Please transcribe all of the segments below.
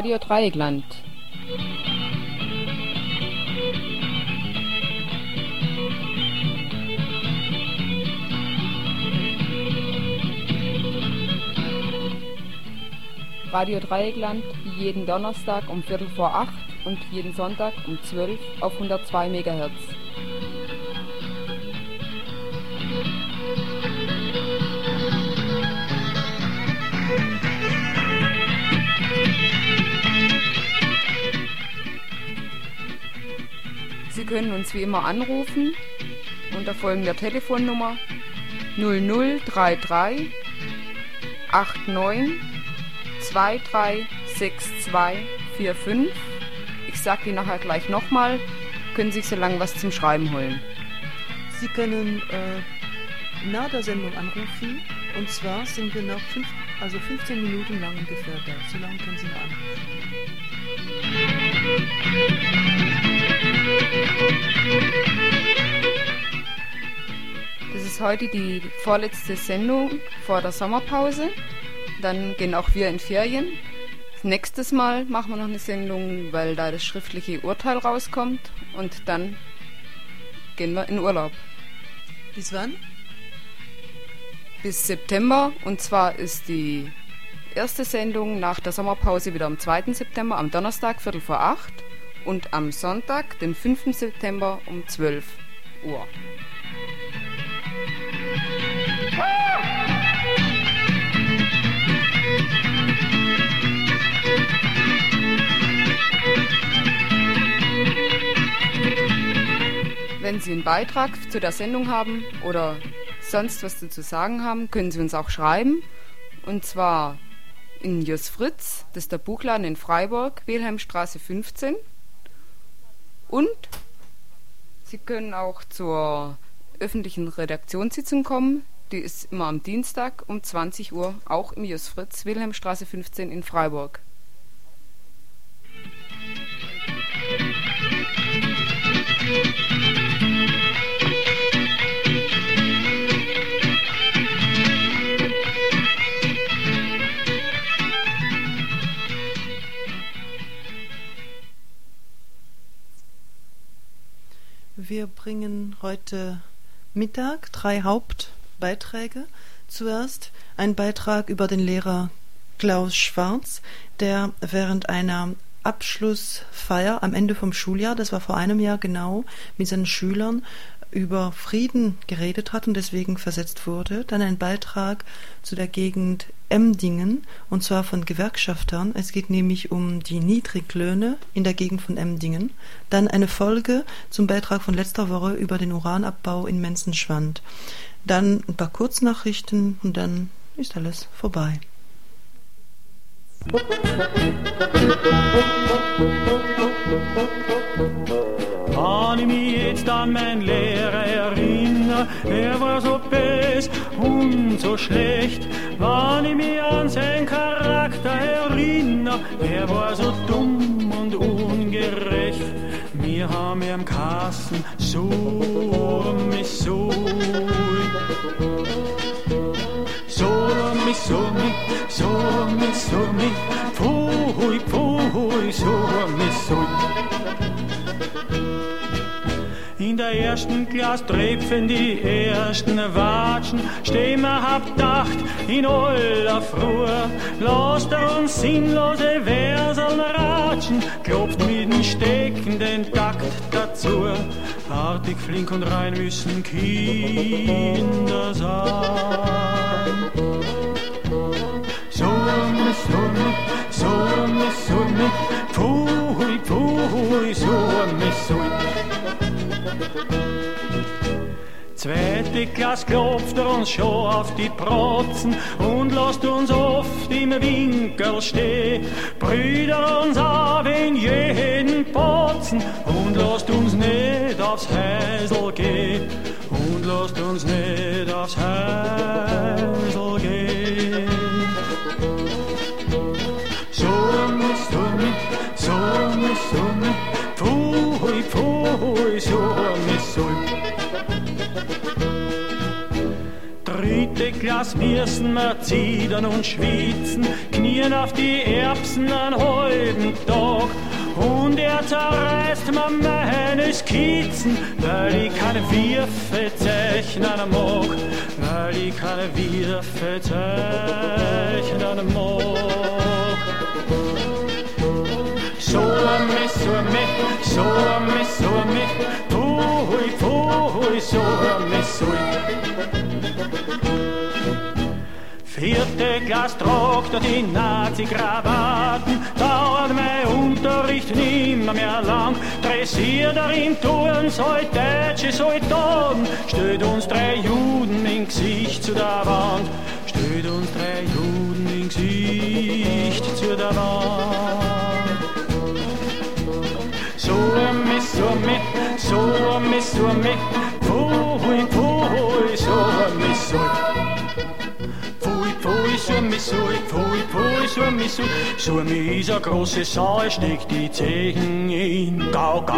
Radio Dreieckland. Radio Dreieckland jeden Donnerstag um Viertel vor acht und jeden Sonntag um zwölf auf 102 MHz. Können uns wie immer anrufen unter folgender Telefonnummer 0033 89 236245. Ich sag die nachher gleich nochmal. Können sich so lange was zum Schreiben holen. Sie können äh, nach der Sendung anrufen. Und zwar sind wir noch fünf, also 15 Minuten lang ungefähr da. So lange können Sie noch anrufen. Ist heute die vorletzte Sendung vor der Sommerpause. Dann gehen auch wir in Ferien. Nächstes Mal machen wir noch eine Sendung, weil da das schriftliche Urteil rauskommt. Und dann gehen wir in Urlaub. Bis wann? Bis September. Und zwar ist die erste Sendung nach der Sommerpause wieder am 2. September, am Donnerstag, Viertel vor acht. Und am Sonntag, den 5. September um 12 Uhr. Wenn Sie einen Beitrag zu der Sendung haben oder sonst was zu sagen haben, können Sie uns auch schreiben. Und zwar in Jus Fritz, das ist der Buchladen in Freiburg, Wilhelmstraße 15. Und Sie können auch zur öffentlichen Redaktionssitzung kommen. Die ist immer am Dienstag um 20 Uhr, auch im Jus Fritz, Wilhelmstraße 15 in Freiburg. Wir bringen heute Mittag drei Hauptbeiträge. Zuerst ein Beitrag über den Lehrer Klaus Schwarz, der während einer Abschlussfeier am Ende vom Schuljahr, das war vor einem Jahr genau, mit seinen Schülern über Frieden geredet hat und deswegen versetzt wurde. Dann ein Beitrag zu der Gegend Emdingen und zwar von Gewerkschaftern. Es geht nämlich um die Niedriglöhne in der Gegend von Emdingen. Dann eine Folge zum Beitrag von letzter Woche über den Uranabbau in Menzenschwand. Dann ein paar Kurznachrichten und dann ist alles vorbei. Kann ich mich jetzt an meinen Lehrer erinnern, er war so bes und so schlecht. Wenn ich mich an seinen Charakter erinnere, er war so dumm und ungerecht. Wir haben im Kassen so mich so. So mich so mich so mich so mich in der ersten Klasse treffen die ersten Watschen, stehen wir hab Dacht in aller Früh. Lasst er uns sinnlose Verseln ratschen, klopft mit dem steckenden Takt dazu. Artig, flink und rein müssen Kinder sein. Summe, Summe, Summe, Summe, Pfui, Pfui, Summe, Summe. Zweite Klasse klopft er uns schon auf die Protzen und lasst uns oft im Winkel stehen. Brüder uns auf in jeden Potzen und lasst uns nicht aufs Häusl gehen. Und lasst uns nicht aufs Häusl gehen. Summe, Summe, Summe, Summe, Summe. Dritte Klasse müssen wir zittern und schwitzen, knien auf die Erbsen an Heu halben Tag. Und er zerreißt mir meine Skizzen, weil ich keine Wirfe zeichnen mag, weil ich keine Wirfe zeichnen mag. So me, so me, so me, so me, pui, pui, so me, so Vierte Klasse tragt die Nazi-Krawatten, dauert mein Unterricht nimmer mehr lang. Dressiert darin tun soll Deutsche Soldaten, steht uns drei Juden im Gesicht zu der Wand, steht uns drei Juden im Gesicht zu der Wand. So me, so me, so me, so me, pui, pui, so me, so Pfui, Pfui, Summi, Sui. Summi ist eine große er steckt die Zehen in Gau, Gau.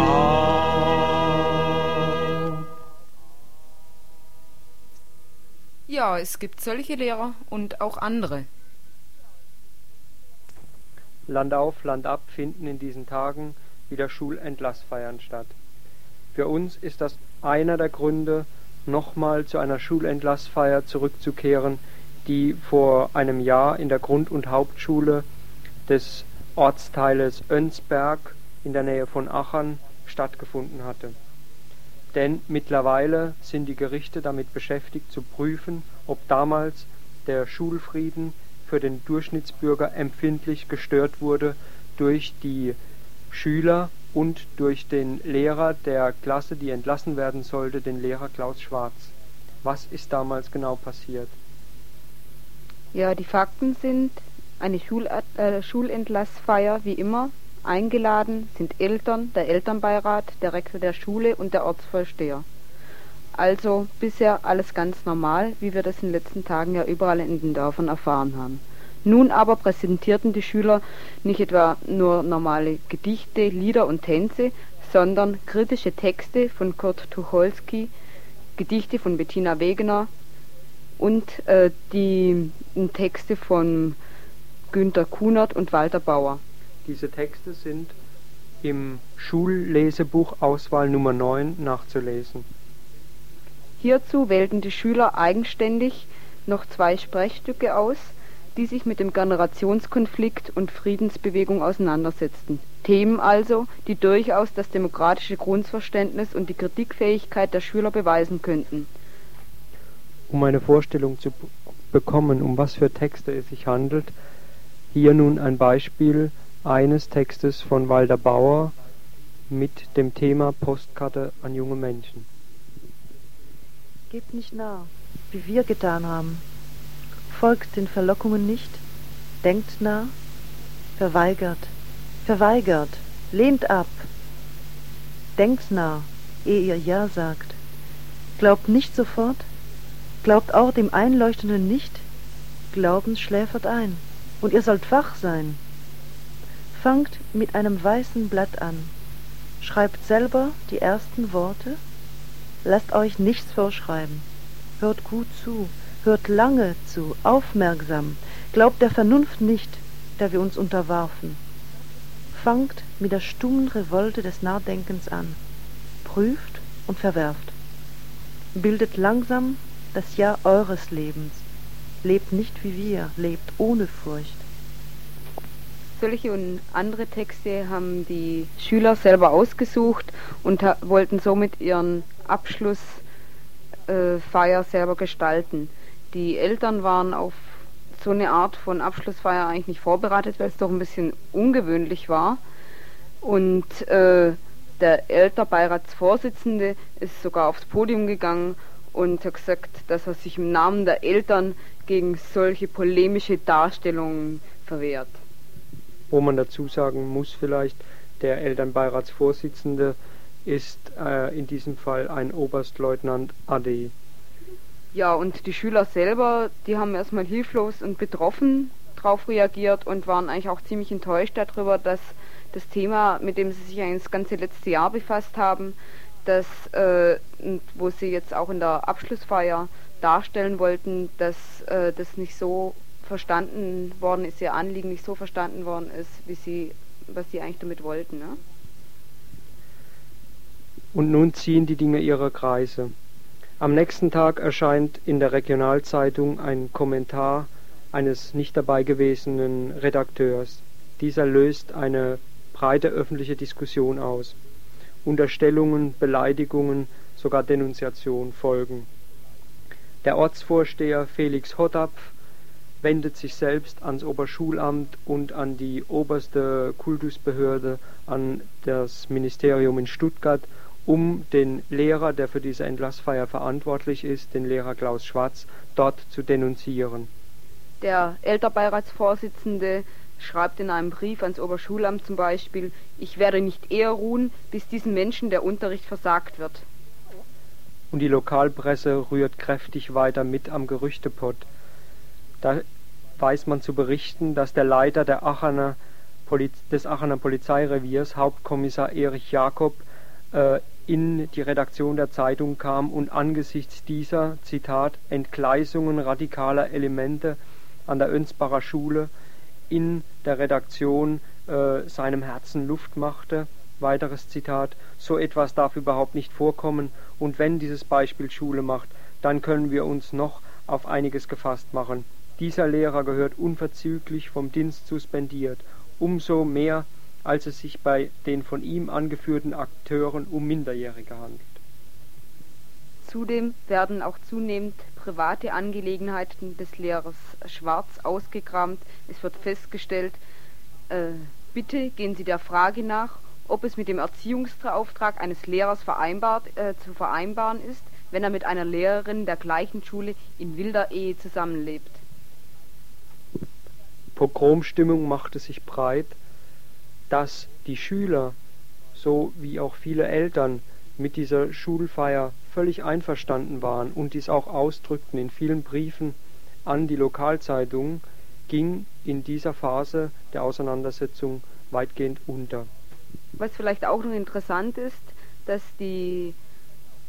Ja, es gibt solche Lehrer und auch andere. Land auf, Land ab finden in diesen Tagen wieder Schulentlassfeiern statt. Für uns ist das einer der Gründe, nochmal zu einer Schulentlassfeier zurückzukehren, die vor einem Jahr in der Grund- und Hauptschule des Ortsteiles Önsberg in der Nähe von Achern stattgefunden hatte. Denn mittlerweile sind die Gerichte damit beschäftigt zu prüfen, ob damals der Schulfrieden für den Durchschnittsbürger empfindlich gestört wurde durch die Schüler und durch den Lehrer der Klasse, die entlassen werden sollte, den Lehrer Klaus Schwarz. Was ist damals genau passiert? Ja, die Fakten sind eine Schul äh, Schulentlassfeier wie immer. Eingeladen sind Eltern, der Elternbeirat, der Rektor der Schule und der Ortsvorsteher. Also bisher alles ganz normal, wie wir das in den letzten Tagen ja überall in den Dörfern erfahren haben. Nun aber präsentierten die Schüler nicht etwa nur normale Gedichte, Lieder und Tänze, sondern kritische Texte von Kurt Tucholsky, Gedichte von Bettina Wegener, und äh, die Texte von Günter Kunert und Walter Bauer. Diese Texte sind im Schullesebuch Auswahl Nummer 9 nachzulesen. Hierzu wählten die Schüler eigenständig noch zwei Sprechstücke aus, die sich mit dem Generationskonflikt und Friedensbewegung auseinandersetzten. Themen also, die durchaus das demokratische Grundverständnis und die Kritikfähigkeit der Schüler beweisen könnten um eine Vorstellung zu bekommen, um was für Texte es sich handelt, hier nun ein Beispiel eines Textes von Walter Bauer mit dem Thema Postkarte an junge Menschen. Gebt nicht nah, wie wir getan haben. Folgt den Verlockungen nicht, denkt nah, verweigert, verweigert, lehnt ab. Denkt nah, ehe ihr Ja sagt. Glaubt nicht sofort, Glaubt auch dem Einleuchtenden nicht, Glauben schläfert ein, und ihr sollt wach sein. Fangt mit einem weißen Blatt an, schreibt selber die ersten Worte, lasst euch nichts vorschreiben, hört gut zu, hört lange zu, aufmerksam, glaubt der Vernunft nicht, der wir uns unterwarfen. Fangt mit der stummen Revolte des Nachdenkens an, prüft und verwerft, bildet langsam das Jahr eures Lebens. Lebt nicht wie wir, lebt ohne Furcht. Solche und andere Texte haben die Schüler selber ausgesucht und wollten somit ihren Abschlussfeier äh, selber gestalten. Die Eltern waren auf so eine Art von Abschlussfeier eigentlich nicht vorbereitet, weil es doch ein bisschen ungewöhnlich war. Und äh, der Elternbeiratsvorsitzende ist sogar aufs Podium gegangen und hat gesagt, dass er sich im Namen der Eltern gegen solche polemische Darstellungen verwehrt. Wo man dazu sagen muss vielleicht, der Elternbeiratsvorsitzende ist äh, in diesem Fall ein Oberstleutnant AD. Ja, und die Schüler selber, die haben erstmal hilflos und betroffen darauf reagiert und waren eigentlich auch ziemlich enttäuscht darüber, dass das Thema, mit dem sie sich eigentlich das ganze letzte Jahr befasst haben, dass, äh, wo sie jetzt auch in der Abschlussfeier darstellen wollten, dass äh, das nicht so verstanden worden ist, ihr Anliegen nicht so verstanden worden ist, wie sie was sie eigentlich damit wollten. Ne? Und nun ziehen die Dinge ihre Kreise. Am nächsten Tag erscheint in der Regionalzeitung ein Kommentar eines nicht dabei gewesenen Redakteurs. Dieser löst eine breite öffentliche Diskussion aus. Unterstellungen, Beleidigungen, sogar Denunziation folgen. Der Ortsvorsteher Felix Hottapf wendet sich selbst ans Oberschulamt und an die oberste Kultusbehörde, an das Ministerium in Stuttgart, um den Lehrer, der für diese Entlassfeier verantwortlich ist, den Lehrer Klaus Schwarz, dort zu denunzieren. Der Elternbeiratsvorsitzende schreibt in einem Brief ans Oberschulamt zum Beispiel, ich werde nicht eher ruhen, bis diesen Menschen der Unterricht versagt wird. Und die Lokalpresse rührt kräftig weiter mit am Gerüchtepott. Da weiß man zu berichten, dass der Leiter der Aachener des Aachener Polizeireviers, Hauptkommissar Erich Jakob, äh, in die Redaktion der Zeitung kam und angesichts dieser, Zitat, Entgleisungen radikaler Elemente an der Önsbacher Schule in der Redaktion äh, seinem Herzen Luft machte. Weiteres Zitat, so etwas darf überhaupt nicht vorkommen und wenn dieses Beispiel Schule macht, dann können wir uns noch auf einiges gefasst machen. Dieser Lehrer gehört unverzüglich vom Dienst suspendiert, umso mehr, als es sich bei den von ihm angeführten Akteuren um Minderjährige handelt. Zudem werden auch zunehmend private Angelegenheiten des Lehrers Schwarz ausgekramt. Es wird festgestellt, äh, bitte gehen Sie der Frage nach, ob es mit dem Erziehungsauftrag eines Lehrers vereinbart, äh, zu vereinbaren ist, wenn er mit einer Lehrerin der gleichen Schule in wilder Ehe zusammenlebt. Pogromstimmung machte sich breit, dass die Schüler so wie auch viele Eltern mit dieser Schulfeier völlig einverstanden waren und dies auch ausdrückten in vielen Briefen an die Lokalzeitungen, ging in dieser Phase der Auseinandersetzung weitgehend unter. Was vielleicht auch noch interessant ist, dass die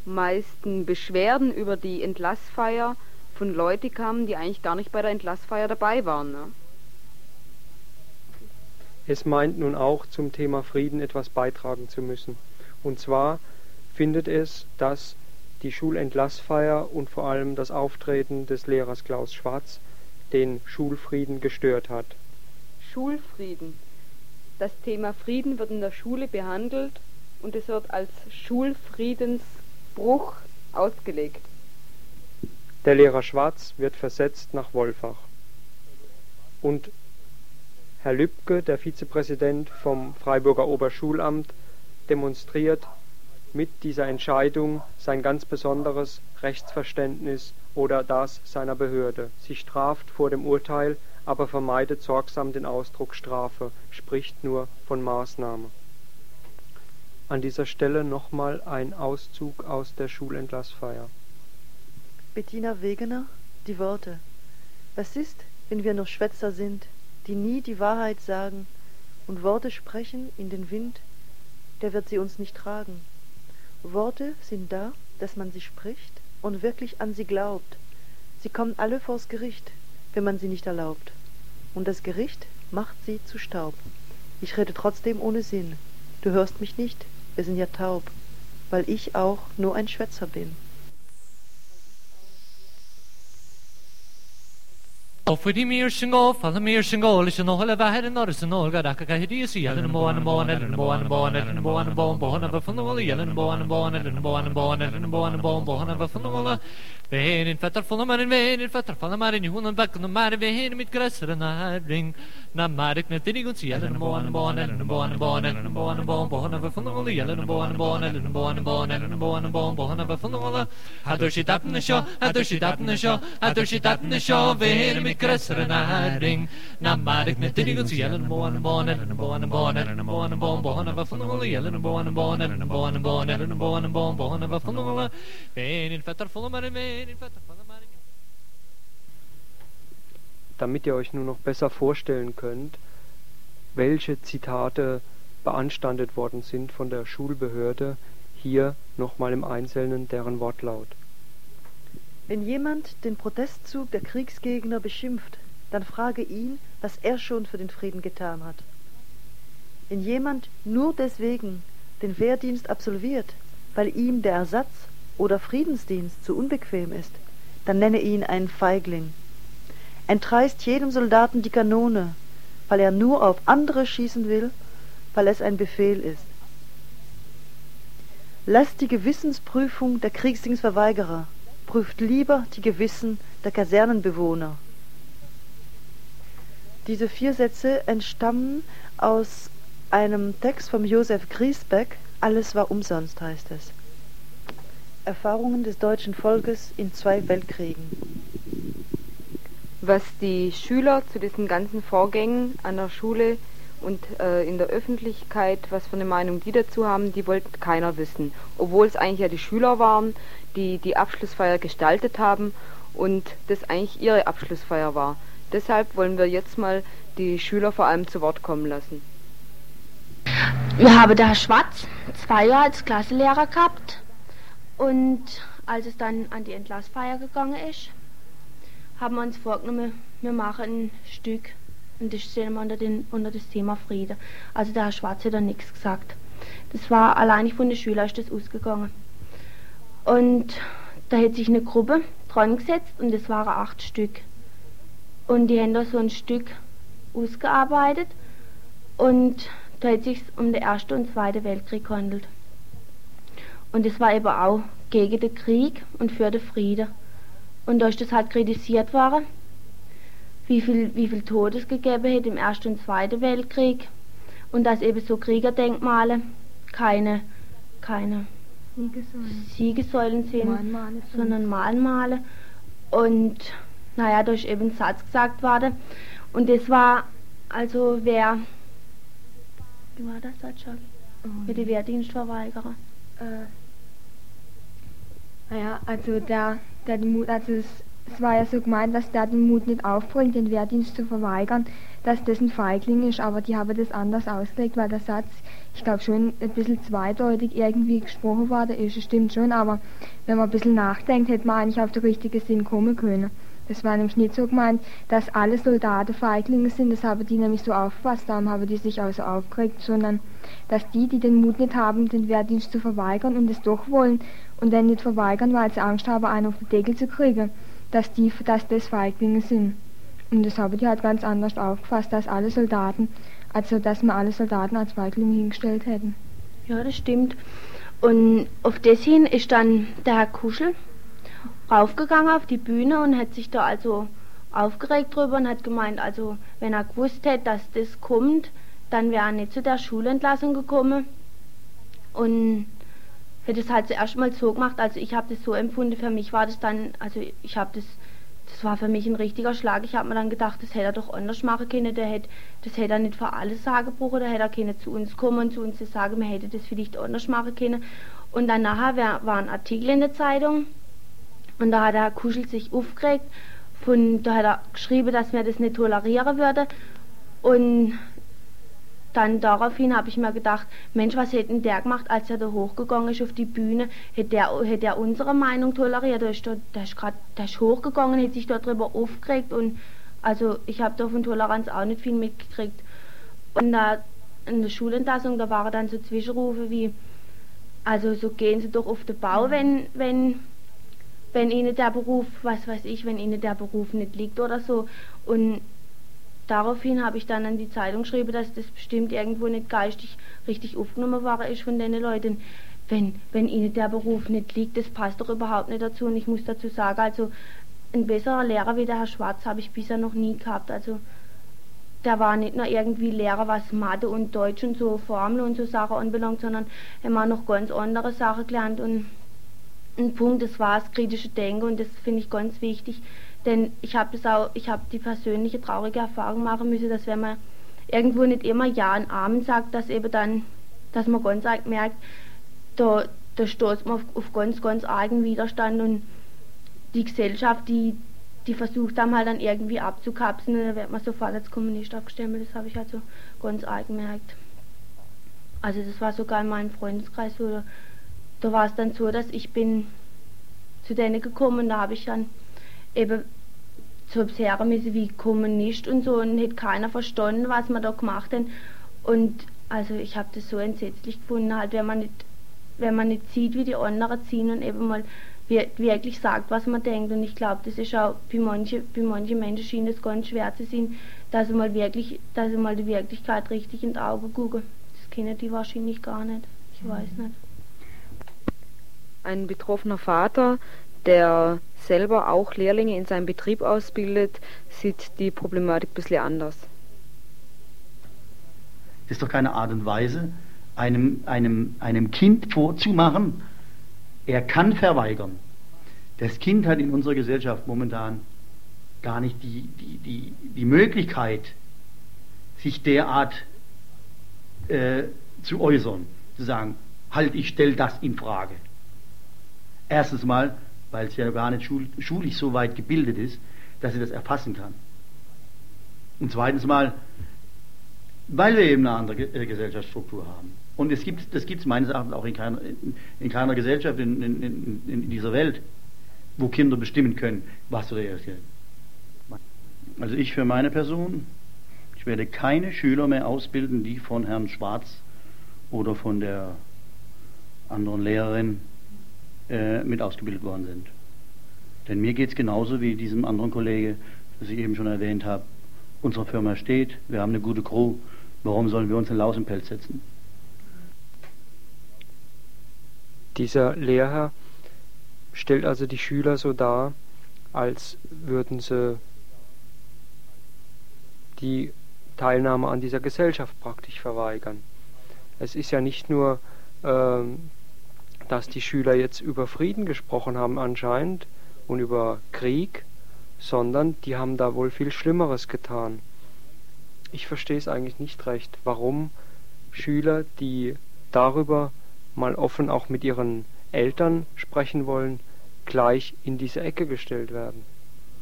meisten Beschwerden über die Entlassfeier von Leuten kamen, die eigentlich gar nicht bei der Entlassfeier dabei waren. Ne? Es meint nun auch zum Thema Frieden etwas beitragen zu müssen. Und zwar findet es, dass die Schulentlassfeier und vor allem das Auftreten des Lehrers Klaus Schwarz den Schulfrieden gestört hat. Schulfrieden. Das Thema Frieden wird in der Schule behandelt und es wird als Schulfriedensbruch ausgelegt. Der Lehrer Schwarz wird versetzt nach Wolfach. Und Herr Lübke, der Vizepräsident vom Freiburger Oberschulamt, demonstriert mit dieser Entscheidung sein ganz besonderes Rechtsverständnis oder das seiner Behörde. Sie straft vor dem Urteil, aber vermeidet sorgsam den Ausdruck Strafe, spricht nur von Maßnahme. An dieser Stelle nochmal ein Auszug aus der Schulentlassfeier. Bettina Wegener, die Worte. Was ist, wenn wir nur Schwätzer sind, die nie die Wahrheit sagen und Worte sprechen in den Wind, der wird sie uns nicht tragen. Worte sind da, dass man sie spricht und wirklich an sie glaubt. Sie kommen alle vors Gericht, wenn man sie nicht erlaubt. Und das Gericht macht sie zu Staub. Ich rede trotzdem ohne Sinn. Du hörst mich nicht, wir sind ja taub, weil ich auch nur ein Schwätzer bin. Ofydi mi yr syngo, ffala mi yr syngo, lys yn ohol y fahed yn oris yn ôl, gada cac a hydi ys i, elyn yn boan yn boan, elyn yn boan yn boan, elyn yn boan yn boan, boan yn fy ffyn yn wala, elyn yn boan yn boan, elyn yn boan yn boan, elyn yn boan yn boan, boan yn fy ffyn yn wala, we you vetter volle maren, we heren vetter volle maren, die hoenen bakken maar, we heren met. Na maar ik met die gunst, jellen en boon, boon, en boon, en boon, en boon, en boon, boon, we vonden alle jellen en boon, en boon, en boon, en boon, en boon, en sjo, had er zit sjo, had er zit sjo, we heren met á haring. Na maar ik met die gunst, jellen en boon, en boon, en boon, en boon, en boon, en boon, boon, we vonden alle jellen en boon, en boon, en boon, en boon, en damit ihr euch nur noch besser vorstellen könnt, welche Zitate beanstandet worden sind von der Schulbehörde, hier nochmal im Einzelnen deren Wortlaut. Wenn jemand den Protestzug der Kriegsgegner beschimpft, dann frage ihn, was er schon für den Frieden getan hat. Wenn jemand nur deswegen den Wehrdienst absolviert, weil ihm der Ersatz oder Friedensdienst zu unbequem ist, dann nenne ihn einen Feigling. Entreißt jedem Soldaten die Kanone, weil er nur auf andere schießen will, weil es ein Befehl ist. Lasst die Gewissensprüfung der Kriegsdienstverweigerer, prüft lieber die Gewissen der Kasernenbewohner. Diese vier Sätze entstammen aus einem Text von Josef Griesbeck, Alles war umsonst heißt es. Erfahrungen des deutschen Volkes in zwei Weltkriegen. Was die Schüler zu diesen ganzen Vorgängen an der Schule und äh, in der Öffentlichkeit, was für eine Meinung die dazu haben, die wollte keiner wissen. Obwohl es eigentlich ja die Schüler waren, die die Abschlussfeier gestaltet haben und das eigentlich ihre Abschlussfeier war. Deshalb wollen wir jetzt mal die Schüler vor allem zu Wort kommen lassen. Wir haben da Schwarz zwei Jahre als Klassenlehrer gehabt und als es dann an die Entlassfeier gegangen ist, haben wir uns vorgenommen, wir machen ein Stück und das stellen wir unter, den, unter das Thema Friede. Also der Herr Schwarz hat da nichts gesagt. Das war allein von den Schülern ist das ausgegangen. Und da hat sich eine Gruppe dran gesetzt und das waren acht Stück. Und die haben da so ein Stück ausgearbeitet und da hat sich um den Ersten und Zweiten Weltkrieg gehandelt. Und das war eben auch gegen den Krieg und für den Frieden. Und da ist das halt kritisiert worden, wie viel, wie viel Todes gegeben hat im Ersten und Zweiten Weltkrieg und dass eben so Kriegerdenkmale keine, keine Siegesäulen, Siegesäulen sind, Mahnmale sondern Mahnmale. Und naja, da ist eben ein Satz gesagt worden. Und das war, also wer, wie war das Satz. Mit den Wehrdienstverweigerer. Äh, naja, also der, der den Mut, also es, es war ja so gemeint, dass der den Mut nicht aufbringt, den Wehrdienst zu verweigern, dass das ein Feigling ist, aber die haben das anders ausgelegt, weil der Satz, ich glaube schon ein bisschen zweideutig irgendwie gesprochen worden ist, es stimmt schon, aber wenn man ein bisschen nachdenkt, hätte man eigentlich auf den richtigen Sinn kommen können. Das war nämlich nicht so gemeint, dass alle Soldaten Feiglinge sind, das haben die nämlich so aufgefasst, darum haben die sich auch so aufgeregt, sondern dass die, die den Mut nicht haben, den Wehrdienst zu verweigern und es doch wollen und den nicht verweigern, weil sie Angst haben, einen auf den Deckel zu kriegen, dass die, dass das Feiglinge sind. Und das haben die halt ganz anders aufgefasst, dass alle Soldaten, also dass wir alle Soldaten als Feiglinge hingestellt hätten. Ja, das stimmt. Und auf das hin ist dann der Herr Kuschel raufgegangen auf die Bühne und hat sich da also aufgeregt drüber und hat gemeint, also wenn er gewusst hätte, dass das kommt, dann wäre er nicht zu der Schulentlassung gekommen. Und hätte es halt zuerst mal so gemacht, also ich habe das so empfunden, für mich war das dann, also ich habe das, das war für mich ein richtiger Schlag, ich habe mir dann gedacht, das hätte er doch anders machen können, der hätte, das hätte er nicht für alles sagen brauchen, da hätte er können zu uns kommen und zu uns sagen, man hätte das vielleicht anders machen können. Und dann nachher war ein Artikel in der Zeitung, und da hat der Herr Kuschel sich aufgeregt. Von, da hat er geschrieben, dass wir das nicht tolerieren würde. Und dann daraufhin habe ich mir gedacht, Mensch, was hätte der gemacht, als er da hochgegangen ist auf die Bühne? Hätte der, hätte er unsere Meinung toleriert? Der ist, der ist, der ist hochgegangen, hätte sich darüber aufgeregt. Und also ich habe da von Toleranz auch nicht viel mitgekriegt. Und da in der Schulentlassung, da waren dann so Zwischenrufe wie, also so gehen Sie doch auf den Bau, wenn, wenn wenn ihnen der Beruf, was weiß ich, wenn ihnen der Beruf nicht liegt oder so. Und daraufhin habe ich dann an die Zeitung geschrieben, dass das bestimmt irgendwo nicht geistig richtig aufgenommen war ist von den Leuten. Wenn, wenn ihnen der Beruf nicht liegt, das passt doch überhaupt nicht dazu. Und ich muss dazu sagen, also ein besserer Lehrer wie der Herr Schwarz habe ich bisher noch nie gehabt. Also der war nicht nur irgendwie Lehrer, was Mathe und Deutsch und so Formel und so Sachen anbelangt, sondern er hat noch ganz andere Sachen gelernt und ein Punkt, das war das kritische Denken und das finde ich ganz wichtig, denn ich habe das auch, ich habe die persönliche traurige Erfahrung machen müssen, dass wenn man irgendwo nicht immer Ja und Amen sagt, dass eben dann, dass man ganz arg merkt, da, da stoßt man auf, auf ganz, ganz argen Widerstand und die Gesellschaft, die, die versucht dann halt dann irgendwie abzukapseln dann wird man sofort als Kommunist abgestempelt, das habe ich also ganz arg gemerkt. Also das war sogar in meinem Freundeskreis so, da war es dann so, dass ich bin zu denen gekommen, da habe ich dann eben zu observieren müssen wie Kommunist und so und hätte keiner verstanden, was wir da gemacht haben. Und Also ich habe das so entsetzlich gefunden, halt wenn man nicht, wenn man nicht sieht, wie die anderen ziehen und eben mal wirklich sagt, was man denkt. Und ich glaube, das ist auch für manche, für manche Menschen schien es ganz schwer zu sehen, dass sie mal wirklich, dass sie mal die Wirklichkeit richtig in die Augen gucken. Das kennen die wahrscheinlich gar nicht. Ich weiß nicht. Ein betroffener Vater, der selber auch Lehrlinge in seinem Betrieb ausbildet, sieht die Problematik ein bisschen anders. Das ist doch keine Art und Weise, einem, einem, einem Kind vorzumachen, er kann verweigern. Das Kind hat in unserer Gesellschaft momentan gar nicht die, die, die, die Möglichkeit, sich derart äh, zu äußern, zu sagen, halt, ich stelle das in Frage. Erstens mal, weil es ja gar nicht schul schulisch so weit gebildet ist, dass sie das erfassen kann. Und zweitens mal, weil wir eben eine andere äh, Gesellschaftsstruktur haben. Und es gibt, das gibt es meines Erachtens auch in keiner, in, in keiner Gesellschaft in, in, in, dieser Welt, wo Kinder bestimmen können, was oder reagieren. Also ich für meine Person, ich werde keine Schüler mehr ausbilden, die von Herrn Schwarz oder von der anderen Lehrerin äh, mit ausgebildet worden sind. Denn mir geht es genauso wie diesem anderen Kollege, das ich eben schon erwähnt habe. Unsere Firma steht, wir haben eine gute Crew, warum sollen wir uns in Lausenpelz setzen? Dieser Lehrer stellt also die Schüler so dar, als würden sie die Teilnahme an dieser Gesellschaft praktisch verweigern. Es ist ja nicht nur, ähm, dass die Schüler jetzt über Frieden gesprochen haben anscheinend und über Krieg, sondern die haben da wohl viel Schlimmeres getan. Ich verstehe es eigentlich nicht recht, warum Schüler, die darüber mal offen auch mit ihren Eltern sprechen wollen, gleich in diese Ecke gestellt werden.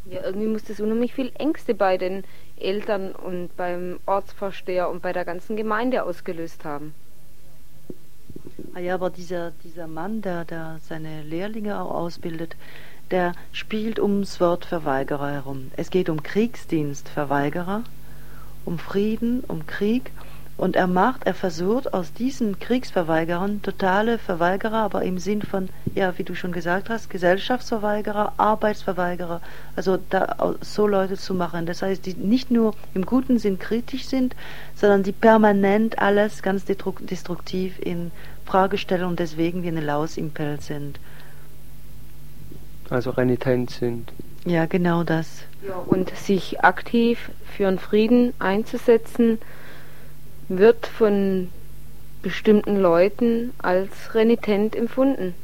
Ja, irgendwie muss das unheimlich viel Ängste bei den Eltern und beim Ortsvorsteher und bei der ganzen Gemeinde ausgelöst haben. Ah ja, aber dieser, dieser Mann, der, der seine Lehrlinge auch ausbildet, der spielt ums Wort Verweigerer herum. Es geht um Kriegsdienstverweigerer, um Frieden, um Krieg und er macht, er versucht aus diesen Kriegsverweigerern totale Verweigerer, aber im Sinn von, ja, wie du schon gesagt hast, Gesellschaftsverweigerer, Arbeitsverweigerer, also da so Leute zu machen. Das heißt, die nicht nur im guten Sinn kritisch sind, sondern die permanent alles ganz destruktiv in Frage stellen und deswegen wie eine Laus im Pelz sind. Also renitent sind. Ja, genau das. Ja, und sich aktiv für einen Frieden einzusetzen, wird von bestimmten Leuten als renitent empfunden.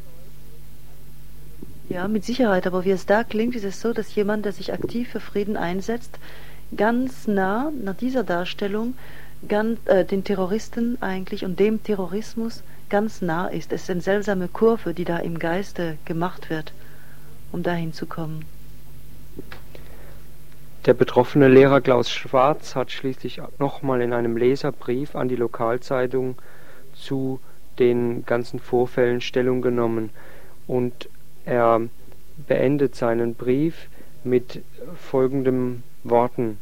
Ja, mit Sicherheit, aber wie es da klingt, ist es so, dass jemand, der sich aktiv für Frieden einsetzt, ganz nah nach dieser Darstellung ganz, äh, den Terroristen eigentlich und dem Terrorismus ganz nah ist. Es ist eine seltsame Kurve, die da im Geiste gemacht wird, um dahin zu kommen. Der betroffene Lehrer Klaus Schwarz hat schließlich nochmal in einem Leserbrief an die Lokalzeitung zu den ganzen Vorfällen Stellung genommen und er beendet seinen Brief mit folgenden Worten.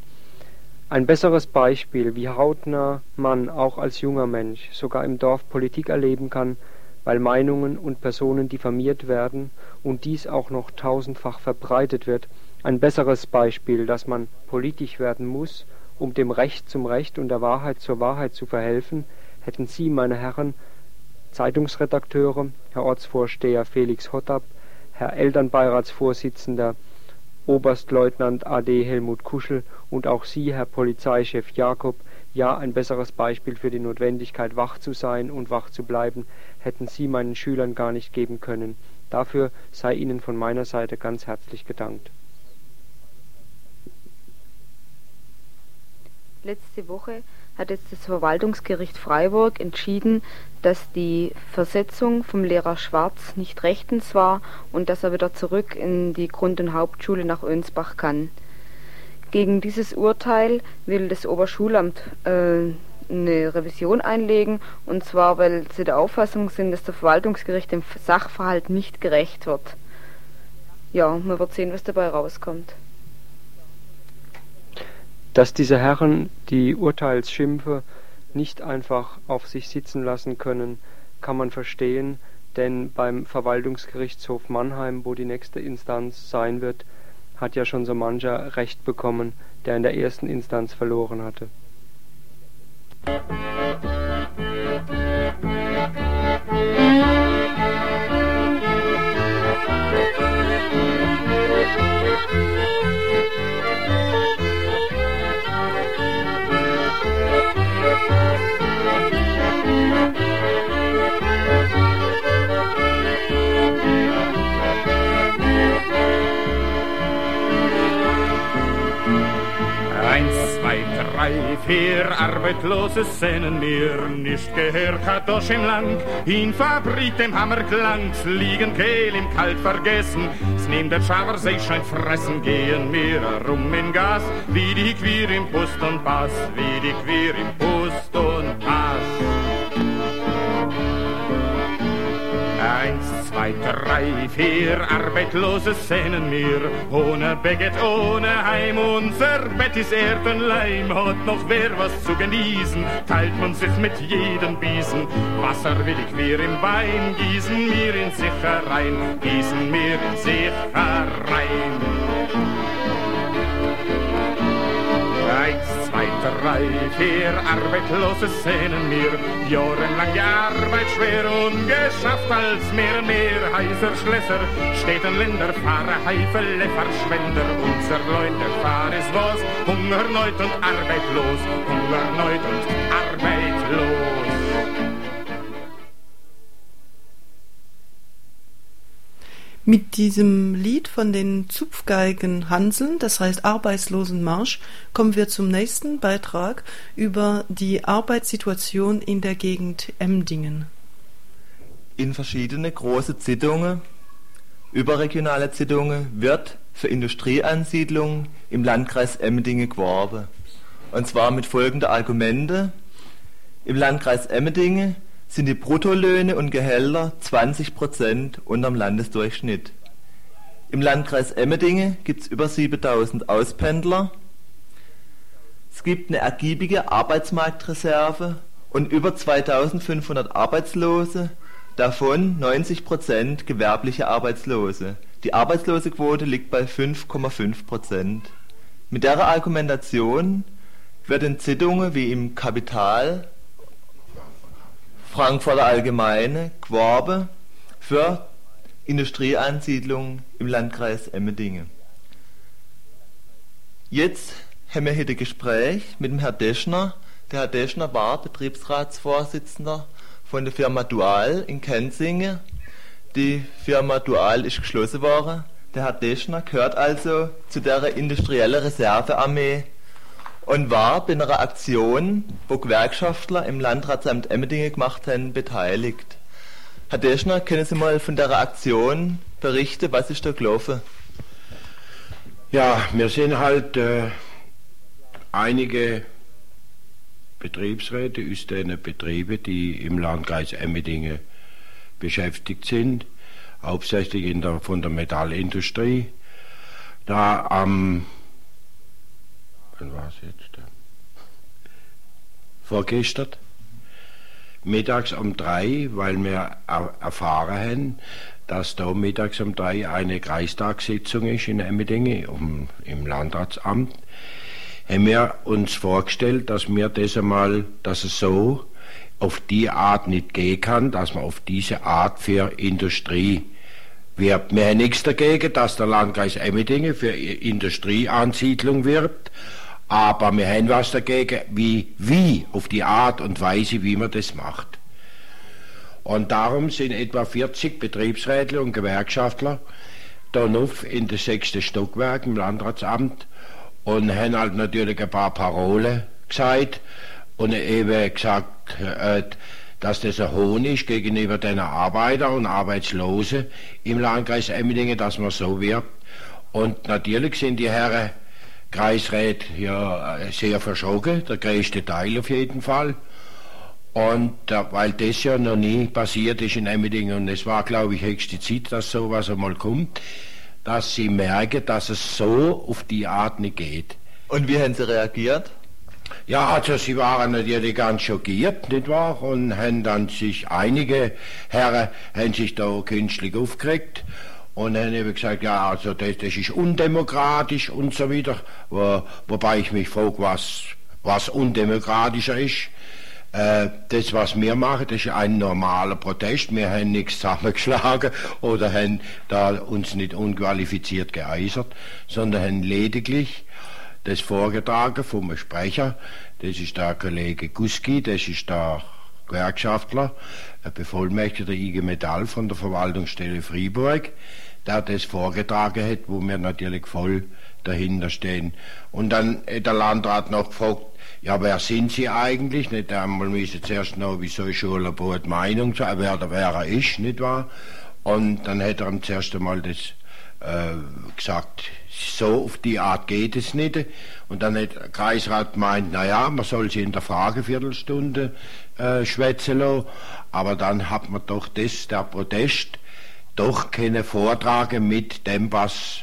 Ein besseres Beispiel, wie hautnah man auch als junger Mensch sogar im Dorf Politik erleben kann, weil Meinungen und Personen diffamiert werden und dies auch noch tausendfach verbreitet wird, ein besseres Beispiel, dass man politisch werden muss, um dem Recht zum Recht und der Wahrheit zur Wahrheit zu verhelfen, hätten Sie, meine Herren Zeitungsredakteure, Herr Ortsvorsteher Felix Hottab, Herr Elternbeiratsvorsitzender Oberstleutnant AD Helmut Kuschel und auch Sie, Herr Polizeichef Jakob, ja ein besseres Beispiel für die Notwendigkeit, wach zu sein und wach zu bleiben, hätten Sie meinen Schülern gar nicht geben können. Dafür sei Ihnen von meiner Seite ganz herzlich gedankt. Letzte Woche hat jetzt das Verwaltungsgericht Freiburg entschieden, dass die Versetzung vom Lehrer Schwarz nicht rechtens war und dass er wieder zurück in die Grund- und Hauptschule nach Önsbach kann. Gegen dieses Urteil will das Oberschulamt äh, eine Revision einlegen, und zwar, weil sie der Auffassung sind, dass der Verwaltungsgericht dem Sachverhalt nicht gerecht wird. Ja, man wird sehen, was dabei rauskommt dass diese Herren die Urteilsschimpfe nicht einfach auf sich sitzen lassen können, kann man verstehen, denn beim Verwaltungsgerichtshof Mannheim, wo die nächste Instanz sein wird, hat ja schon so mancher Recht bekommen, der in der ersten Instanz verloren hatte. Drei, vier Arbeitslose sehnen mir, nicht gehört hat im Land, in Fabrik dem Hammer glanz, liegen Kehl im Kalt vergessen, es nimmt der Schaber sich scheint fressen, gehen mir rum in Gas, wie die Queer im Pust und Pass, wie die Queer im Pust Zwei, drei, vier Arbeitslose sehnen mir, ohne Beget, ohne Heim, unser Bett ist Erdenleim, hat noch wer was zu genießen, teilt man sich mit jedem Biesen, Wasser will ich mir im Wein, gießen. Mir in sich herein, gießen mir in sich herein. Drei, vier Arbeitslose sehnen mir. Die Arbeit schwer und geschafft als mehr mehr heißer Schlösser. Städten, Länder, Fahrer, Heifele, Verschwender. Unser Leute fahr ist was, Hunger, Neut und arbeitlos. Hunger, Neut und arbeitlos. Mit diesem Lied von den Zupfgeigen Hanseln, das heißt Arbeitslosenmarsch, kommen wir zum nächsten Beitrag über die Arbeitssituation in der Gegend Emdingen. In verschiedene große Zeitungen, überregionale Zeitungen, wird für Industrieansiedlungen im Landkreis Emmendingen geworben. Und zwar mit folgenden Argumente. Im Landkreis Emmendingen sind die Bruttolöhne und Gehälter 20 Prozent unterm Landesdurchschnitt. Im Landkreis Emmendingen gibt es über 7000 Auspendler. Es gibt eine ergiebige Arbeitsmarktreserve und über 2500 Arbeitslose, davon 90 Prozent gewerbliche Arbeitslose. Die Arbeitslosequote liegt bei 5,5 Prozent. Mit der Argumentation wird in Zeitungen wie im Kapital Frankfurter Allgemeine geworben für Industrieansiedlungen im Landkreis Emmendingen. Jetzt haben wir hier ein Gespräch mit dem Herrn Deschner. Der Herr Deschner war Betriebsratsvorsitzender von der Firma Dual in Kenzingen. Die Firma Dual ist geschlossen worden. Der Herr Deschner gehört also zu der industriellen Reservearmee und war bei einer Aktion, wo Gewerkschaftler im Landratsamt Emmendingen gemacht haben, beteiligt. Herr Deschner, können Sie mal von der Aktion berichten? Was ist da gelaufen? Ja, wir sind halt äh, einige Betriebsräte aus den Betrieben, die im Landkreis Emmendingen beschäftigt sind, hauptsächlich in der, von der Metallindustrie. Da am wann war es jetzt? Vorgestern. Mittags um drei, weil wir erfahren haben, dass da mittags um drei eine Kreistagssitzung ist in Emmendingen um, im Landratsamt, haben wir uns vorgestellt, dass wir das einmal, dass es so auf die Art nicht gehen kann, dass man auf diese Art für Industrie wirbt. Wir haben nichts dagegen, dass der Landkreis Emmendingen für Industrieansiedlung wirbt, aber wir haben was dagegen, wie, wie, auf die Art und Weise, wie man das macht. Und darum sind etwa 40 Betriebsräte und Gewerkschaftler da noch in das sechste Stockwerk im Landratsamt und haben halt natürlich ein paar Parolen gesagt und eben gesagt, äh, dass das ein Hohn ist gegenüber den Arbeiter und Arbeitslosen im Landkreis Emmendingen, dass man so wirbt. Und natürlich sind die Herren Kreisrat ja sehr verschogen, der größte Teil auf jeden Fall. Und äh, weil das ja noch nie passiert ist in Emmendingen und es war, glaube ich, höchste Zeit, dass sowas einmal kommt, dass sie merken, dass es so auf die Art nicht geht. Und wie haben sie reagiert? Ja, also sie waren natürlich ganz schockiert, nicht wahr? Und haben dann sich, einige Herren haben sich da künstlich aufgeregt und haben eben gesagt, ja, also das, das ist undemokratisch und so weiter. Wo, wobei ich mich frage, was, was undemokratischer ist. Äh, das, was wir machen, das ist ein normaler Protest. Wir haben nichts zusammengeschlagen oder haben da uns nicht unqualifiziert geäußert, sondern haben lediglich das vorgetragen vom Sprecher. Das ist der Kollege Guski, das ist der Gewerkschaftler, ein Bevollmächtigter IG Metall von der Verwaltungsstelle Fribourg, der das vorgetragen hat, wo wir natürlich voll dahinter stehen. Und dann hat der Landrat noch gefragt, ja, wer sind Sie eigentlich? Nicht einmal müssen zuerst noch, wieso Schulabot Meinung sagen, wer wer er ist, nicht wahr? Und dann hat er ihm zuerst einmal das äh, gesagt, so auf die Art geht es nicht. Und dann hat der Kreisrat gemeint, naja, man soll sie in der Frageviertelstunde äh, schwätzen lassen. Aber dann hat man doch das, der Protest, doch keine Vortrage mit dem, was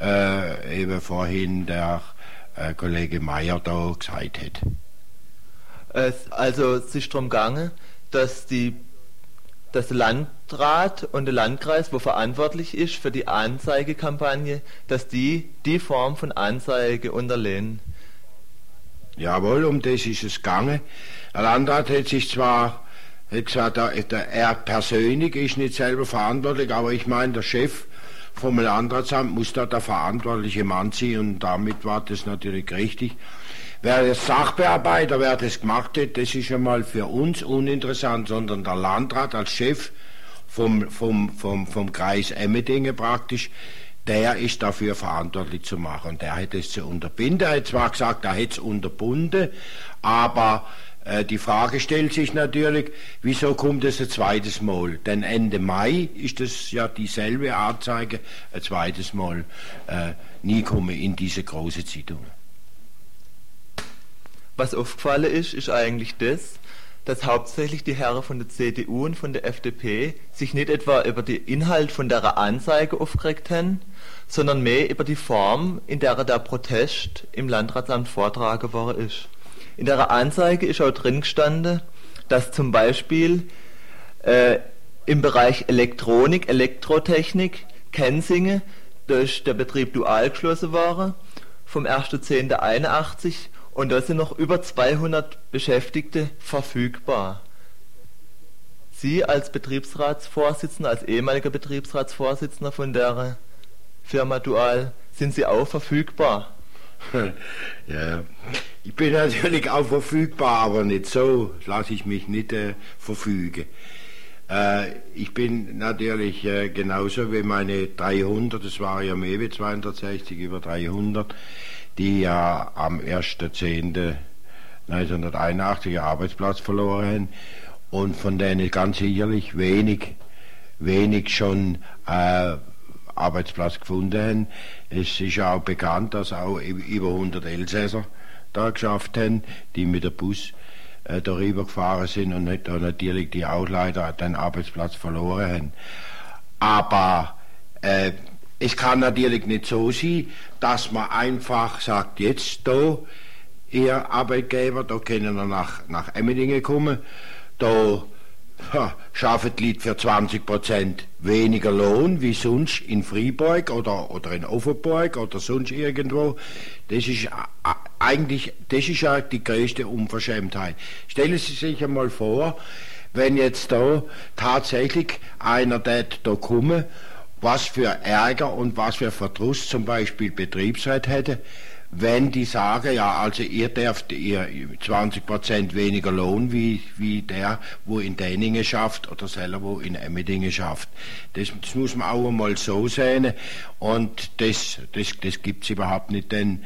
äh, eben vorhin der äh, Kollege Meyer da gesagt hat. Es, also es ist darum gegangen, dass die dass der Landrat und der Landkreis, wo verantwortlich ist für die Anzeigekampagne, dass die die Form von Anzeige unterlehnen. Jawohl, um das ist es gegangen. Der Landrat hat sich zwar hat gesagt, er persönlich ist nicht selber verantwortlich, aber ich meine, der Chef vom Landratsamt muss da der verantwortliche Mann sein und damit war das natürlich richtig. Wer der Sachbearbeiter, wer das gemacht hat, das ist schon mal für uns uninteressant, sondern der Landrat als Chef vom, vom, vom, vom Kreis Emmendingen praktisch, der ist dafür verantwortlich zu machen. Und der hat es zu unterbinden. Er hat zwar gesagt, er hätte es unterbunden, aber die Frage stellt sich natürlich, wieso kommt es ein zweites Mal? Denn Ende Mai ist es ja dieselbe Anzeige, ein zweites Mal äh, nie komme in diese große Zeitung. Was aufgefallen ist, ist eigentlich das, dass hauptsächlich die Herren von der CDU und von der FDP sich nicht etwa über den Inhalt von der Anzeige aufgeregt haben, sondern mehr über die Form, in der der Protest im Landratsamt vortragen worden ist. In der Anzeige ist auch drin gestanden, dass zum Beispiel äh, im Bereich Elektronik, Elektrotechnik, Kensingen durch der Betrieb dual geschlossen war, vom 1.10.81 und da sind noch über 200 Beschäftigte verfügbar. Sie als Betriebsratsvorsitzender, als ehemaliger Betriebsratsvorsitzender von der Firma Dual, sind Sie auch verfügbar? Ja, ich bin natürlich auch verfügbar, aber nicht so, lasse ich mich nicht äh, verfügen. Äh, ich bin natürlich äh, genauso wie meine 300, das war ja mehr wie 260, über 300, die ja am 1.10.1981 Arbeitsplatz verloren haben und von denen ganz sicherlich wenig, wenig schon äh, Arbeitsplatz gefunden haben. Es ist auch bekannt, dass auch über 100 Elsässer da geschafft haben, die mit dem Bus äh, darüber gefahren sind und da natürlich die auch leider den Arbeitsplatz verloren haben. Aber äh, es kann natürlich nicht so sein, dass man einfach sagt, jetzt da, ihr Arbeitgeber, da können wir nach, nach Emmendingen kommen, da ja, schaffen die Leute für 20% weniger Lohn wie sonst in Fribourg oder, oder in Offenburg oder sonst irgendwo. Das ist eigentlich, das ist ja die größte Unverschämtheit. Stellen Sie sich einmal vor, wenn jetzt da tatsächlich einer da kommen was für Ärger und was für Verdruss zum Beispiel Betriebsrat hätte, wenn die sagen, ja, also ihr dürft ihr 20% weniger Lohn wie, wie der, wo in Däningen schafft oder selber wo in Emmendingen schafft. Das, das, muss man auch einmal so sehen und das, das, das gibt's überhaupt nicht, denn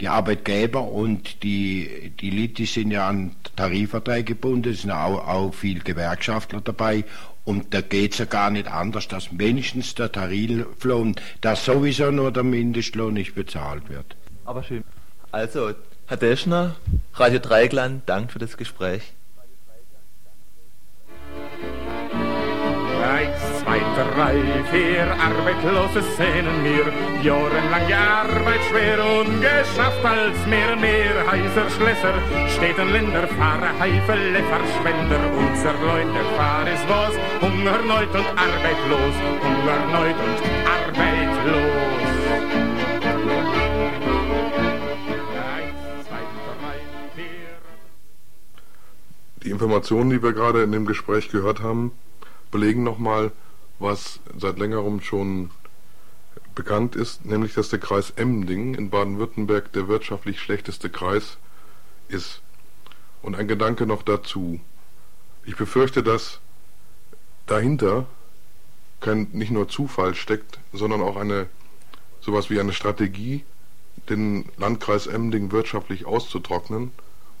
die Arbeitgeber und die, die Leute sind ja an Tarifverträge gebunden, es sind auch, auch viel Gewerkschaftler dabei und da geht es ja gar nicht anders, dass wenigstens der Tariflohn, dass sowieso nur der Mindestlohn nicht bezahlt wird. Aber schön. Also, Herr Deschner, Radio Dreigland, Dank für das Gespräch. Eins, zwei, drei, vier Arbeitslose sehnen mir. Jahrelang Arbeit schwer und geschafft als mehr und mehr heißer Schlösser. Städten, Länder, Fahrer, Heifele, Verschwender. Unser Leute fahr ist was, Hunger, Neut und arbeitlos. Hunger, Neut und Die Informationen, die wir gerade in dem Gespräch gehört haben, belegen nochmal, was seit längerem schon bekannt ist, nämlich dass der Kreis Emding in Baden-Württemberg der wirtschaftlich schlechteste Kreis ist. Und ein Gedanke noch dazu. Ich befürchte, dass dahinter kein, nicht nur Zufall steckt, sondern auch eine sowas wie eine Strategie, den Landkreis Emding wirtschaftlich auszutrocknen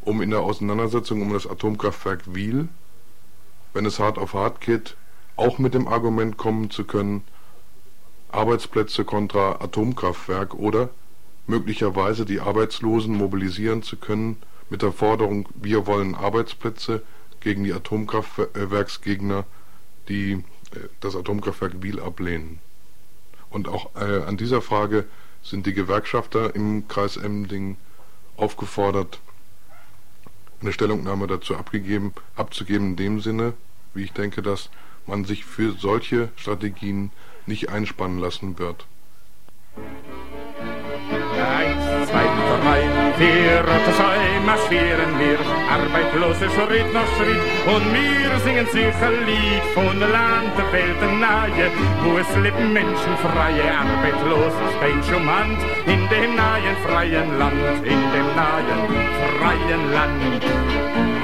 um in der Auseinandersetzung um das Atomkraftwerk Wiel, wenn es hart auf hart geht, auch mit dem Argument kommen zu können, Arbeitsplätze kontra Atomkraftwerk oder möglicherweise die Arbeitslosen mobilisieren zu können mit der Forderung, wir wollen Arbeitsplätze gegen die Atomkraftwerksgegner, die äh, das Atomkraftwerk Wiel ablehnen. Und auch äh, an dieser Frage sind die Gewerkschafter im Kreis Emmending aufgefordert, eine Stellungnahme dazu abgegeben, abzugeben in dem Sinne, wie ich denke, dass man sich für solche Strategien nicht einspannen lassen wird. Eins, zwei, drei, vier, zwei marschieren wir, arbeitslose Schritt nach Schritt, und wir singen sicher Lied von Land der Welt nahe, wo es leben Menschen freie, arbeitslos Hand schon Hand, in dem nahen freien Land, in dem nahen freien Land.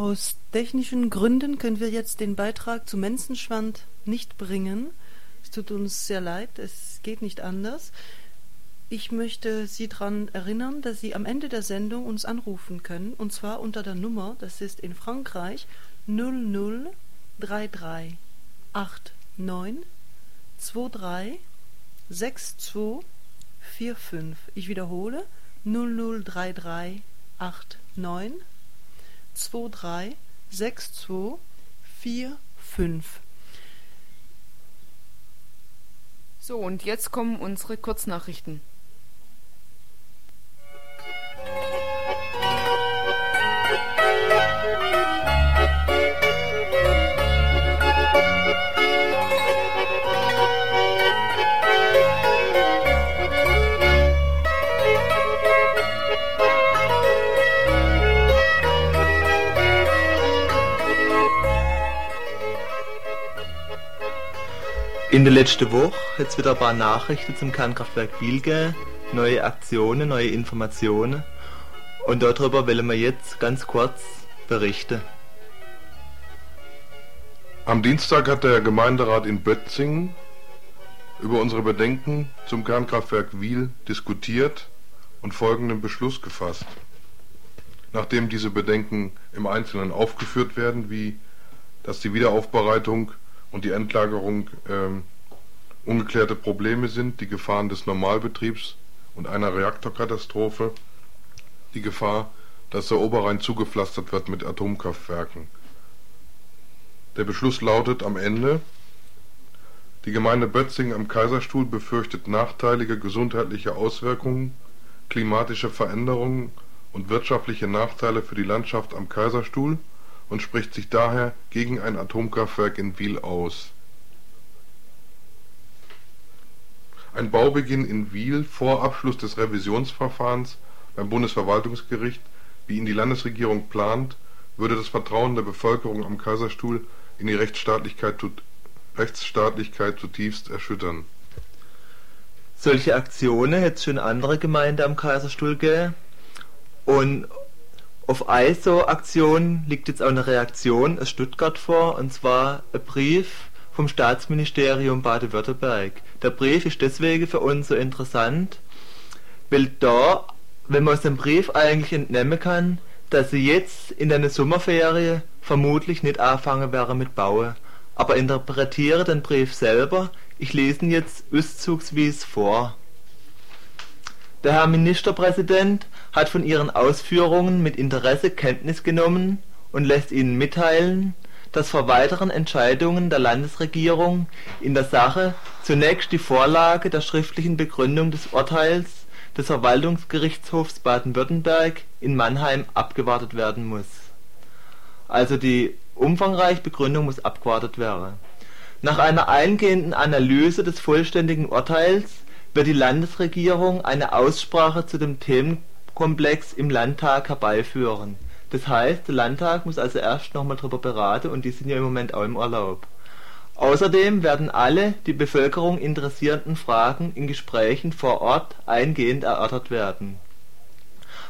Aus technischen Gründen können wir jetzt den Beitrag zu Menzenschwand nicht bringen. Es tut uns sehr leid, es geht nicht anders. Ich möchte Sie daran erinnern, dass Sie am Ende der Sendung uns anrufen können, und zwar unter der Nummer, das ist in Frankreich 0033 89 23 62 45. Ich wiederhole 0033 89 23 62 45. So, und jetzt kommen unsere Kurznachrichten. In der letzten Woche hat es wieder ein paar Nachrichten zum Kernkraftwerk Wiel gegeben, neue Aktionen, neue Informationen. Und darüber wollen wir jetzt ganz kurz berichten. Am Dienstag hat der Gemeinderat in Bötzingen über unsere Bedenken zum Kernkraftwerk Wiel diskutiert und folgenden Beschluss gefasst. Nachdem diese Bedenken im Einzelnen aufgeführt werden, wie dass die Wiederaufbereitung und die Endlagerung ähm, ungeklärte Probleme sind, die Gefahren des Normalbetriebs und einer Reaktorkatastrophe, die Gefahr, dass der Oberrhein zugepflastert wird mit Atomkraftwerken. Der Beschluss lautet am Ende, die Gemeinde Bötzingen am Kaiserstuhl befürchtet nachteilige gesundheitliche Auswirkungen, klimatische Veränderungen und wirtschaftliche Nachteile für die Landschaft am Kaiserstuhl und spricht sich daher gegen ein Atomkraftwerk in Wiel aus. Ein Baubeginn in Wiel vor Abschluss des Revisionsverfahrens beim Bundesverwaltungsgericht, wie ihn die Landesregierung plant, würde das Vertrauen der Bevölkerung am Kaiserstuhl in die Rechtsstaatlichkeit, Rechtsstaatlichkeit zutiefst erschüttern. Solche Aktionen hätte es schon andere Gemeinden am Kaiserstuhl gegeben. Und auf ISO-Aktion liegt jetzt auch eine Reaktion aus Stuttgart vor, und zwar ein Brief vom Staatsministerium Baden-Württemberg. Der Brief ist deswegen für uns so interessant, weil da, wenn man aus dem Brief eigentlich entnehmen kann, dass sie jetzt in der Sommerferie vermutlich nicht anfangen wäre mit Bauen, aber interpretiere den Brief selber, ich lese ihn jetzt auszugsweise vor. Der Herr Ministerpräsident hat von Ihren Ausführungen mit Interesse Kenntnis genommen und lässt Ihnen mitteilen, dass vor weiteren Entscheidungen der Landesregierung in der Sache zunächst die Vorlage der schriftlichen Begründung des Urteils des Verwaltungsgerichtshofs Baden-Württemberg in Mannheim abgewartet werden muss. Also die umfangreiche Begründung muss abgewartet werden. Nach einer eingehenden Analyse des vollständigen Urteils wird die Landesregierung eine Aussprache zu dem Themenkomplex im Landtag herbeiführen das heißt, der Landtag muss also erst nochmal drüber beraten und die sind ja im Moment auch im Urlaub. Außerdem werden alle die Bevölkerung interessierenden Fragen in Gesprächen vor Ort eingehend erörtert werden.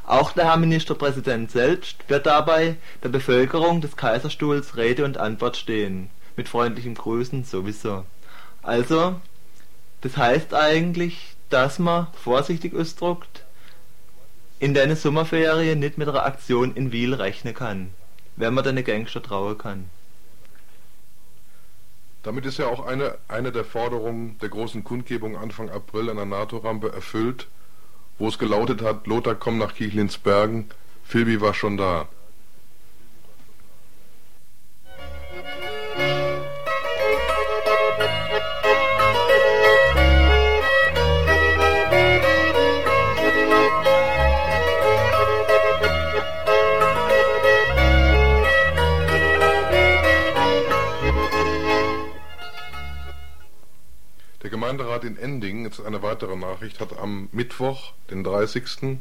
Auch der Herr Ministerpräsident selbst wird dabei der Bevölkerung des Kaiserstuhls Rede und Antwort stehen. Mit freundlichen Grüßen sowieso. Also, das heißt eigentlich, dass man, vorsichtig ausdruckt, in deine Sommerferien nicht mit einer Aktion in Wiel rechnen kann, wenn man deine Gangster trauen kann. Damit ist ja auch eine, eine der Forderungen der großen Kundgebung Anfang April an der NATO-Rampe erfüllt, wo es gelautet hat, Lothar komm nach Kichlinsbergen, Philby war schon da. Gemeinderat in Ending, jetzt eine weitere Nachricht, hat am Mittwoch, den 30.,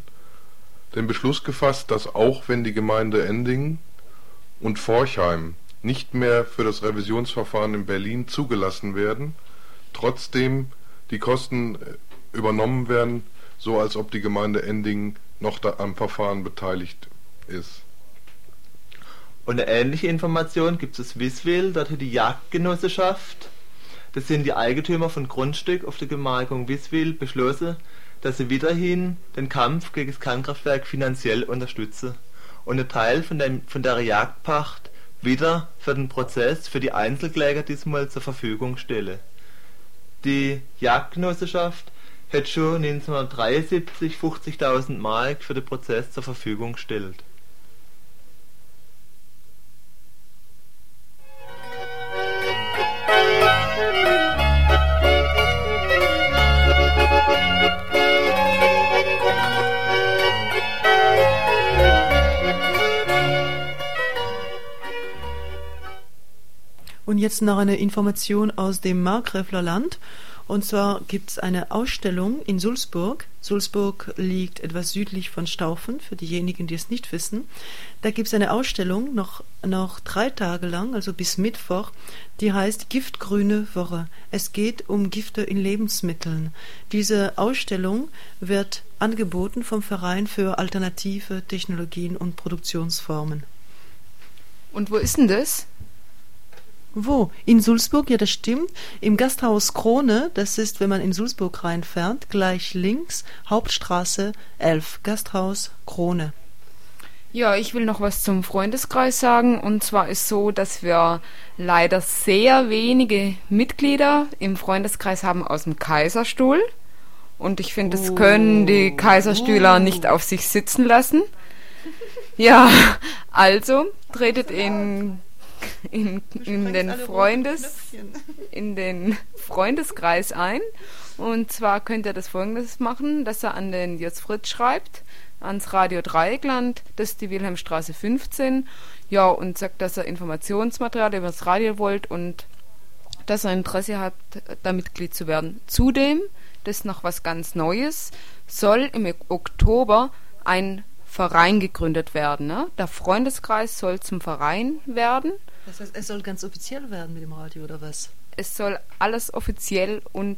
den Beschluss gefasst, dass auch wenn die Gemeinde Ending und Forchheim nicht mehr für das Revisionsverfahren in Berlin zugelassen werden, trotzdem die Kosten äh, übernommen werden, so als ob die Gemeinde Ending noch am Verfahren beteiligt ist. Und eine ähnliche Information gibt es Wiswil, dort hat die Jagdgenossenschaft sind die Eigentümer von Grundstück auf der Gemarkung Wiswil beschlossen, dass sie weiterhin den Kampf gegen das Kernkraftwerk finanziell unterstützen und einen Teil von der Jagdpacht wieder für den Prozess für die Einzelkläger diesmal zur Verfügung stelle. Die Jagdgenossenschaft hätte schon 1973 50.000 Mark für den Prozess zur Verfügung gestellt. Und jetzt noch eine Information aus dem Markgräfler Land. Und zwar gibt es eine Ausstellung in Sulzburg. Sulzburg liegt etwas südlich von Staufen, für diejenigen, die es nicht wissen. Da gibt es eine Ausstellung noch, noch drei Tage lang, also bis Mittwoch, die heißt Giftgrüne Woche. Es geht um Gifte in Lebensmitteln. Diese Ausstellung wird angeboten vom Verein für alternative Technologien und Produktionsformen. Und wo ist denn das? Wo? In Sulzburg, ja, das stimmt. Im Gasthaus Krone, das ist, wenn man in Sulzburg reinfährt, gleich links, Hauptstraße 11, Gasthaus Krone. Ja, ich will noch was zum Freundeskreis sagen. Und zwar ist so, dass wir leider sehr wenige Mitglieder im Freundeskreis haben aus dem Kaiserstuhl. Und ich finde, das können die Kaiserstühler oh. nicht auf sich sitzen lassen. Ja, also tretet in in, in den Freundes in den Freundeskreis ein. Und zwar könnt ihr das folgendes machen, dass er an den Jus Fritz schreibt, ans Radio Dreieckland, das ist die Wilhelmstraße 15, ja, und sagt, dass er Informationsmaterial über das Radio wollt und dass er Interesse hat, da Mitglied zu werden. Zudem, das ist noch was ganz Neues, soll im Oktober ein Verein gegründet werden. Ne? Der Freundeskreis soll zum Verein werden das heißt, es soll ganz offiziell werden mit dem Radio oder was? Es soll alles offiziell und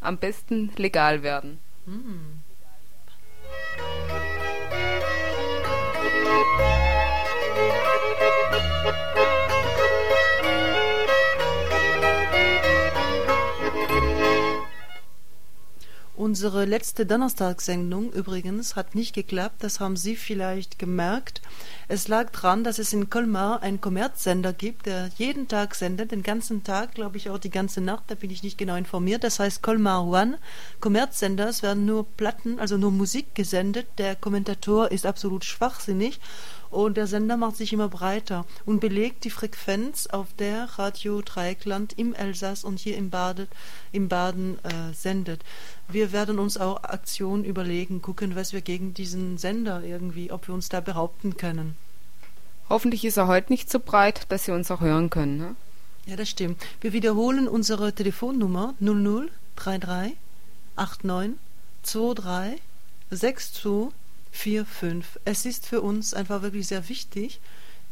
am besten legal werden. Hm. Unsere letzte Donnerstagssendung übrigens hat nicht geklappt, das haben Sie vielleicht gemerkt. Es lag daran, dass es in Colmar einen Kommerzsender gibt, der jeden Tag sendet, den ganzen Tag, glaube ich auch die ganze Nacht, da bin ich nicht genau informiert. Das heißt Colmar One. Kommerzsender, es werden nur Platten, also nur Musik gesendet. Der Kommentator ist absolut schwachsinnig und der Sender macht sich immer breiter und belegt die Frequenz, auf der Radio Dreieckland im Elsass und hier im, Bade, im Baden äh, sendet. Wir werden uns auch Aktionen überlegen, gucken, was wir gegen diesen Sender irgendwie, ob wir uns da behaupten können. Hoffentlich ist er heute nicht so breit, dass Sie uns auch hören können. Ne? Ja, das stimmt. Wir wiederholen unsere Telefonnummer 0033 89 23 62 4, 5. Es ist für uns einfach wirklich sehr wichtig,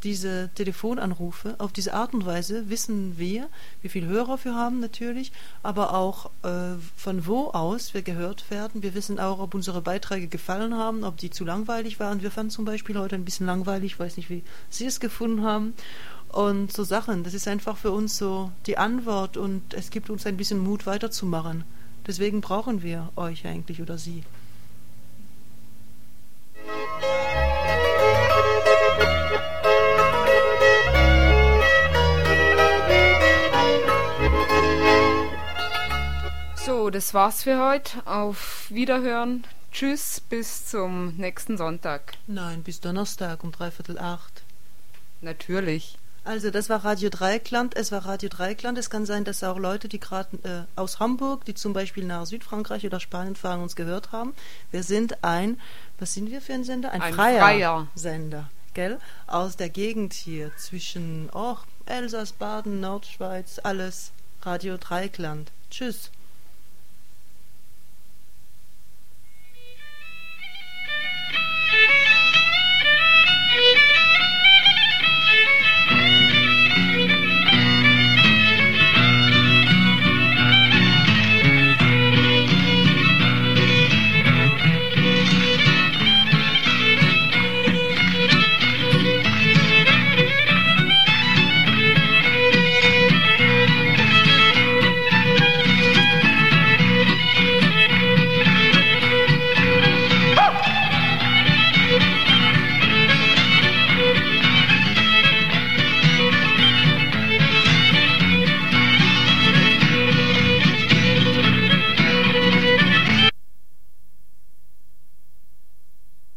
diese Telefonanrufe. Auf diese Art und Weise wissen wir, wie viele Hörer wir haben natürlich, aber auch äh, von wo aus wir gehört werden. Wir wissen auch, ob unsere Beiträge gefallen haben, ob die zu langweilig waren. Wir fanden zum Beispiel heute ein bisschen langweilig, ich weiß nicht, wie Sie es gefunden haben. Und so Sachen, das ist einfach für uns so die Antwort und es gibt uns ein bisschen Mut weiterzumachen. Deswegen brauchen wir euch eigentlich oder Sie. So, das war's für heute. Auf Wiederhören. Tschüss, bis zum nächsten Sonntag. Nein, bis Donnerstag um dreiviertel acht. Natürlich. Also das war Radio Dreikland, es war Radio Dreikland. Es kann sein, dass auch Leute, die gerade äh, aus Hamburg, die zum Beispiel nach Südfrankreich oder Spanien fahren, uns gehört haben. Wir sind ein, was sind wir für ein Sender? Ein, ein freier, freier, Sender, gell? Aus der Gegend hier zwischen oh, Elsass, Baden, Nordschweiz, alles Radio Dreikland. Tschüss.